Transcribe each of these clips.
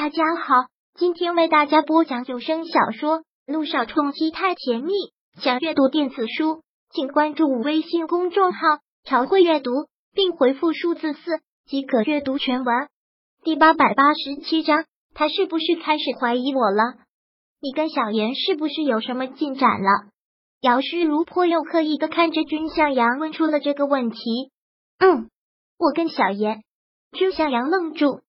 大家好，今天为大家播讲有声小说《路上冲击太甜蜜》。想阅读电子书，请关注微信公众号“朝会阅读”，并回复数字四即可阅读全文。第八百八十七章，他是不是开始怀疑我了？你跟小妍是不是有什么进展了？姚诗如颇又刻意的看着君向阳，问出了这个问题。嗯，我跟小妍。君向阳愣住。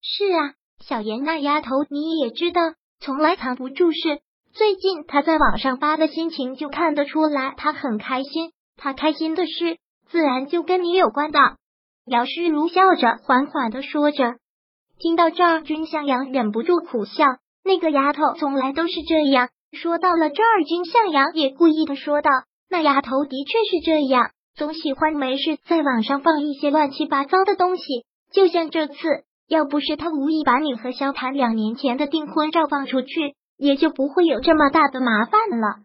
是啊。小妍那丫头，你也知道，从来藏不住事。最近她在网上发的心情，就看得出来，她很开心。她开心的事，自然就跟你有关的。姚诗如笑着，缓缓的说着。听到这儿，君向阳忍不住苦笑。那个丫头从来都是这样。说到了这儿，君向阳也故意的说道：“那丫头的确是这样，总喜欢没事在网上放一些乱七八糟的东西，就像这次。”要不是他无意把你和萧谈两年前的订婚照放出去，也就不会有这么大的麻烦了。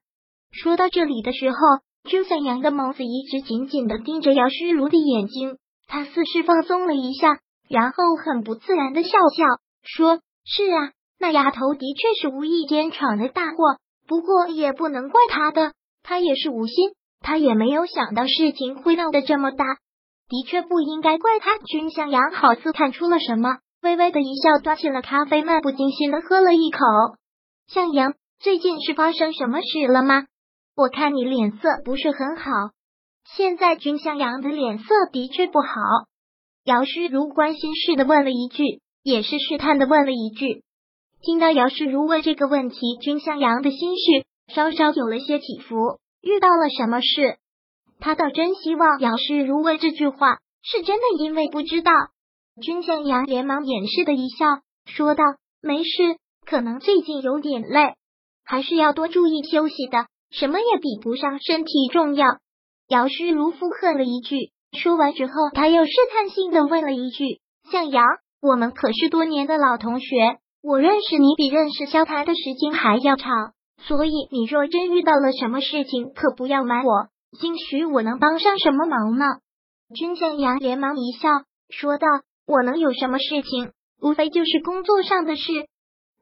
说到这里的时候，朱向阳的眸子一直紧紧的盯着姚诗如的眼睛，他似是放松了一下，然后很不自然的笑笑，说：“是啊，那丫头的确是无意间闯了大祸，不过也不能怪她的，她也是无心，她也没有想到事情会闹得这么大。”的确不应该怪他。君向阳好似看出了什么，微微的一笑，端起了咖啡，漫不经心的喝了一口。向阳，最近是发生什么事了吗？我看你脸色不是很好。现在君向阳的脸色的确不好。姚诗如关心似的问了一句，也是试探的问了一句。听到姚诗如问这个问题，君向阳的心绪稍稍有了些起伏。遇到了什么事？他倒真希望姚诗如问这句话是真的，因为不知道。君向阳连忙掩饰的一笑，说道：“没事，可能最近有点累，还是要多注意休息的。什么也比不上身体重要。”姚诗如附和了一句，说完之后，他又试探性的问了一句：“向阳，我们可是多年的老同学，我认识你比认识萧谈的时间还要长，所以你若真遇到了什么事情，可不要瞒我。”兴许我能帮上什么忙呢？君向阳连忙一笑，说道：“我能有什么事情？无非就是工作上的事，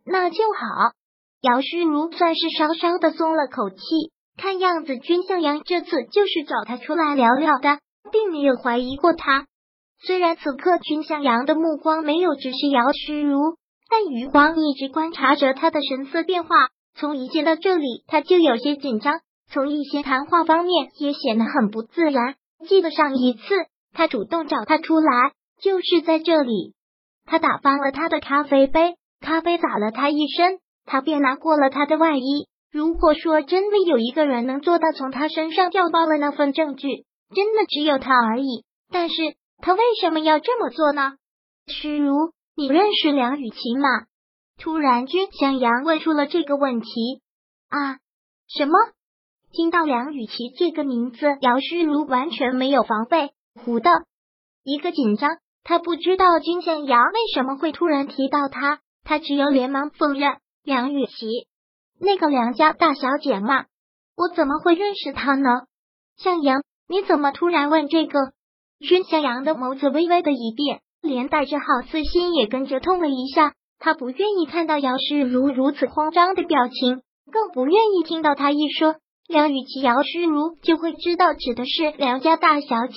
那就好。”姚诗如算是稍稍的松了口气，看样子君向阳这次就是找他出来聊聊的，并没有怀疑过他。虽然此刻君向阳的目光没有直视姚诗如，但余光一直观察着他的神色变化。从一见到这里，他就有些紧张。从一些谈话方面也显得很不自然。记得上一次他主动找他出来，就是在这里。他打翻了他的咖啡杯，咖啡洒了他一身，他便拿过了他的外衣。如果说真的有一个人能做到从他身上调包了那份证据，真的只有他而已。但是他为什么要这么做呢？诗如，你认识梁雨琪吗？突然，君向阳问出了这个问题。啊？什么？听到梁雨琪这个名字，姚诗如完全没有防备，胡的一个紧张。他不知道金向阳为什么会突然提到他，他只有连忙否认。梁雨琪，那个梁家大小姐嘛，我怎么会认识她呢？向阳，你怎么突然问这个？君向阳的眸子微微的一变，连带着好似心也跟着痛了一下。他不愿意看到姚诗如如此慌张的表情，更不愿意听到他一说。梁雨琪、姚诗如就会知道指的是梁家大小姐。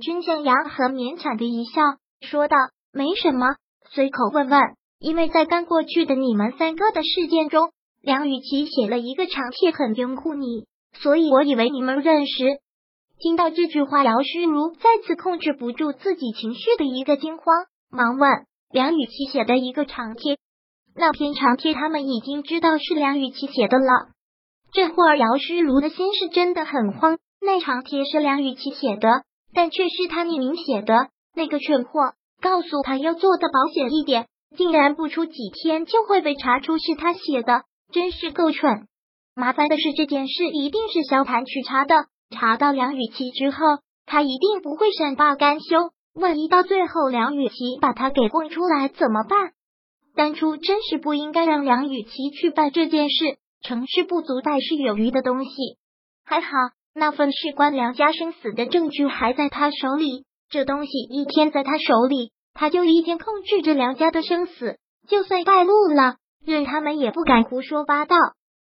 君向阳很勉强的一笑，说道：“没什么，随口问问。因为在刚过去的你们三个的事件中，梁雨琪写了一个长帖，很拥护你，所以我以为你们认识。”听到这句话，姚诗如再次控制不住自己情绪的一个惊慌，忙问：“梁雨琪写的一个长帖，那篇长帖他们已经知道是梁雨琪写的了。”这会儿，姚诗如的心是真的很慌。那场帖是梁雨琪写的，但却是他匿名写的。那个蠢货告诉他要做的保险一点，竟然不出几天就会被查出是他写的，真是够蠢。麻烦的是，这件事一定是萧谭去查的。查到梁雨琪之后，他一定不会善罢甘休。万一到最后梁雨琪把他给供出来怎么办？当初真是不应该让梁雨琪去办这件事。成事不足，败事有余的东西，还好那份事关梁家生死的证据还在他手里。这东西一天在他手里，他就一天控制着梁家的生死。就算败露了，任他们也不敢胡说八道。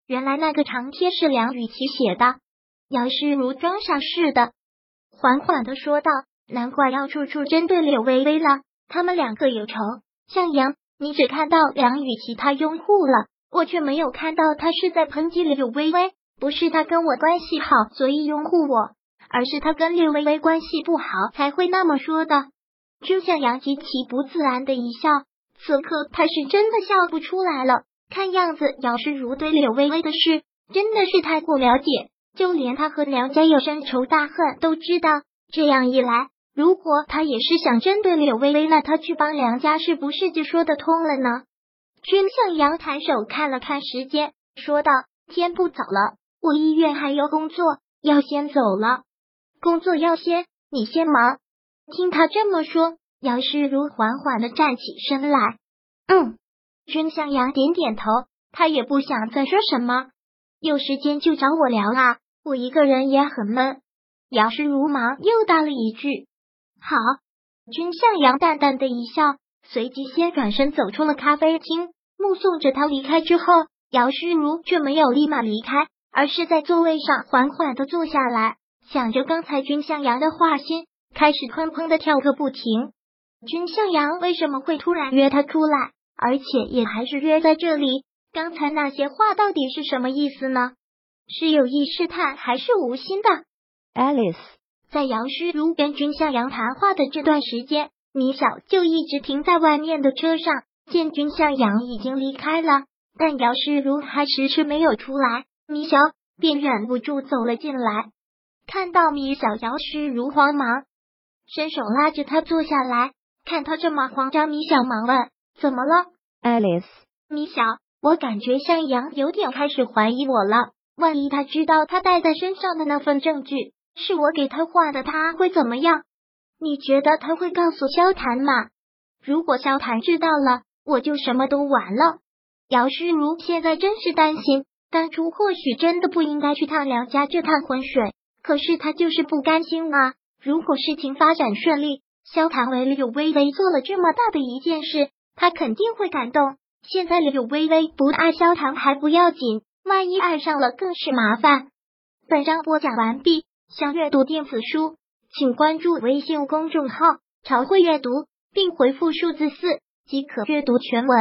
原来那个长贴是梁雨琪写的，姚诗如装傻似的，缓缓的说道：“难怪要处处针对柳微微了，他们两个有仇。向阳，你只看到梁雨琪他拥护了，我却没有看到他是在抨击柳微微。不是他跟我关系好，所以拥护我，而是他跟柳微微关系不好才会那么说的。”君向阳极其不自然的一笑，此刻他是真的笑不出来了。看样子，姚诗如对柳微微的事真的是太过了解，就连他和梁家有深仇大恨都知道。这样一来，如果他也是想针对柳微微，那他去帮梁家是不是就说得通了呢？君向阳抬手看了看时间，说道：“天不早了，我医院还有工作，要先走了。工作要先，你先忙。”听他这么说，姚诗如缓缓的站起身来。嗯，君向阳点点头，他也不想再说什么。有时间就找我聊啊，我一个人也很闷。姚诗如忙又答了一句：“好。”君向阳淡淡的一笑，随即先转身走出了咖啡厅。目送着他离开之后，姚诗如却没有立马离开，而是在座位上缓缓的坐下来，想着刚才君向阳的话，心。开始砰砰的跳个不停。君向阳为什么会突然约他出来，而且也还是约在这里？刚才那些话到底是什么意思呢？是有意试探，还是无心的？Alice 在姚诗如跟君向阳谈话的这段时间，米小就一直停在外面的车上。见君向阳已经离开了，但姚诗如还迟迟没有出来，米小便忍不住走了进来。看到米小，姚诗如慌忙。伸手拉着他坐下来，看他这么慌张，米小忙问：“怎么了，Alice？” 米小，我感觉向阳有点开始怀疑我了。万一他知道他带在身上的那份证据是我给他画的，他会怎么样？你觉得他会告诉萧谈吗？如果萧谈知道了，我就什么都完了。姚诗如现在真是担心，当初或许真的不应该去趟梁家这趟浑水，可是他就是不甘心啊。如果事情发展顺利，萧谭为柳微微做了这么大的一件事，他肯定会感动。现在柳微微不爱萧谭还不要紧，万一爱上了更是麻烦。本章播讲完毕，想阅读电子书，请关注微信公众号“朝会阅读”，并回复数字四即可阅读全文。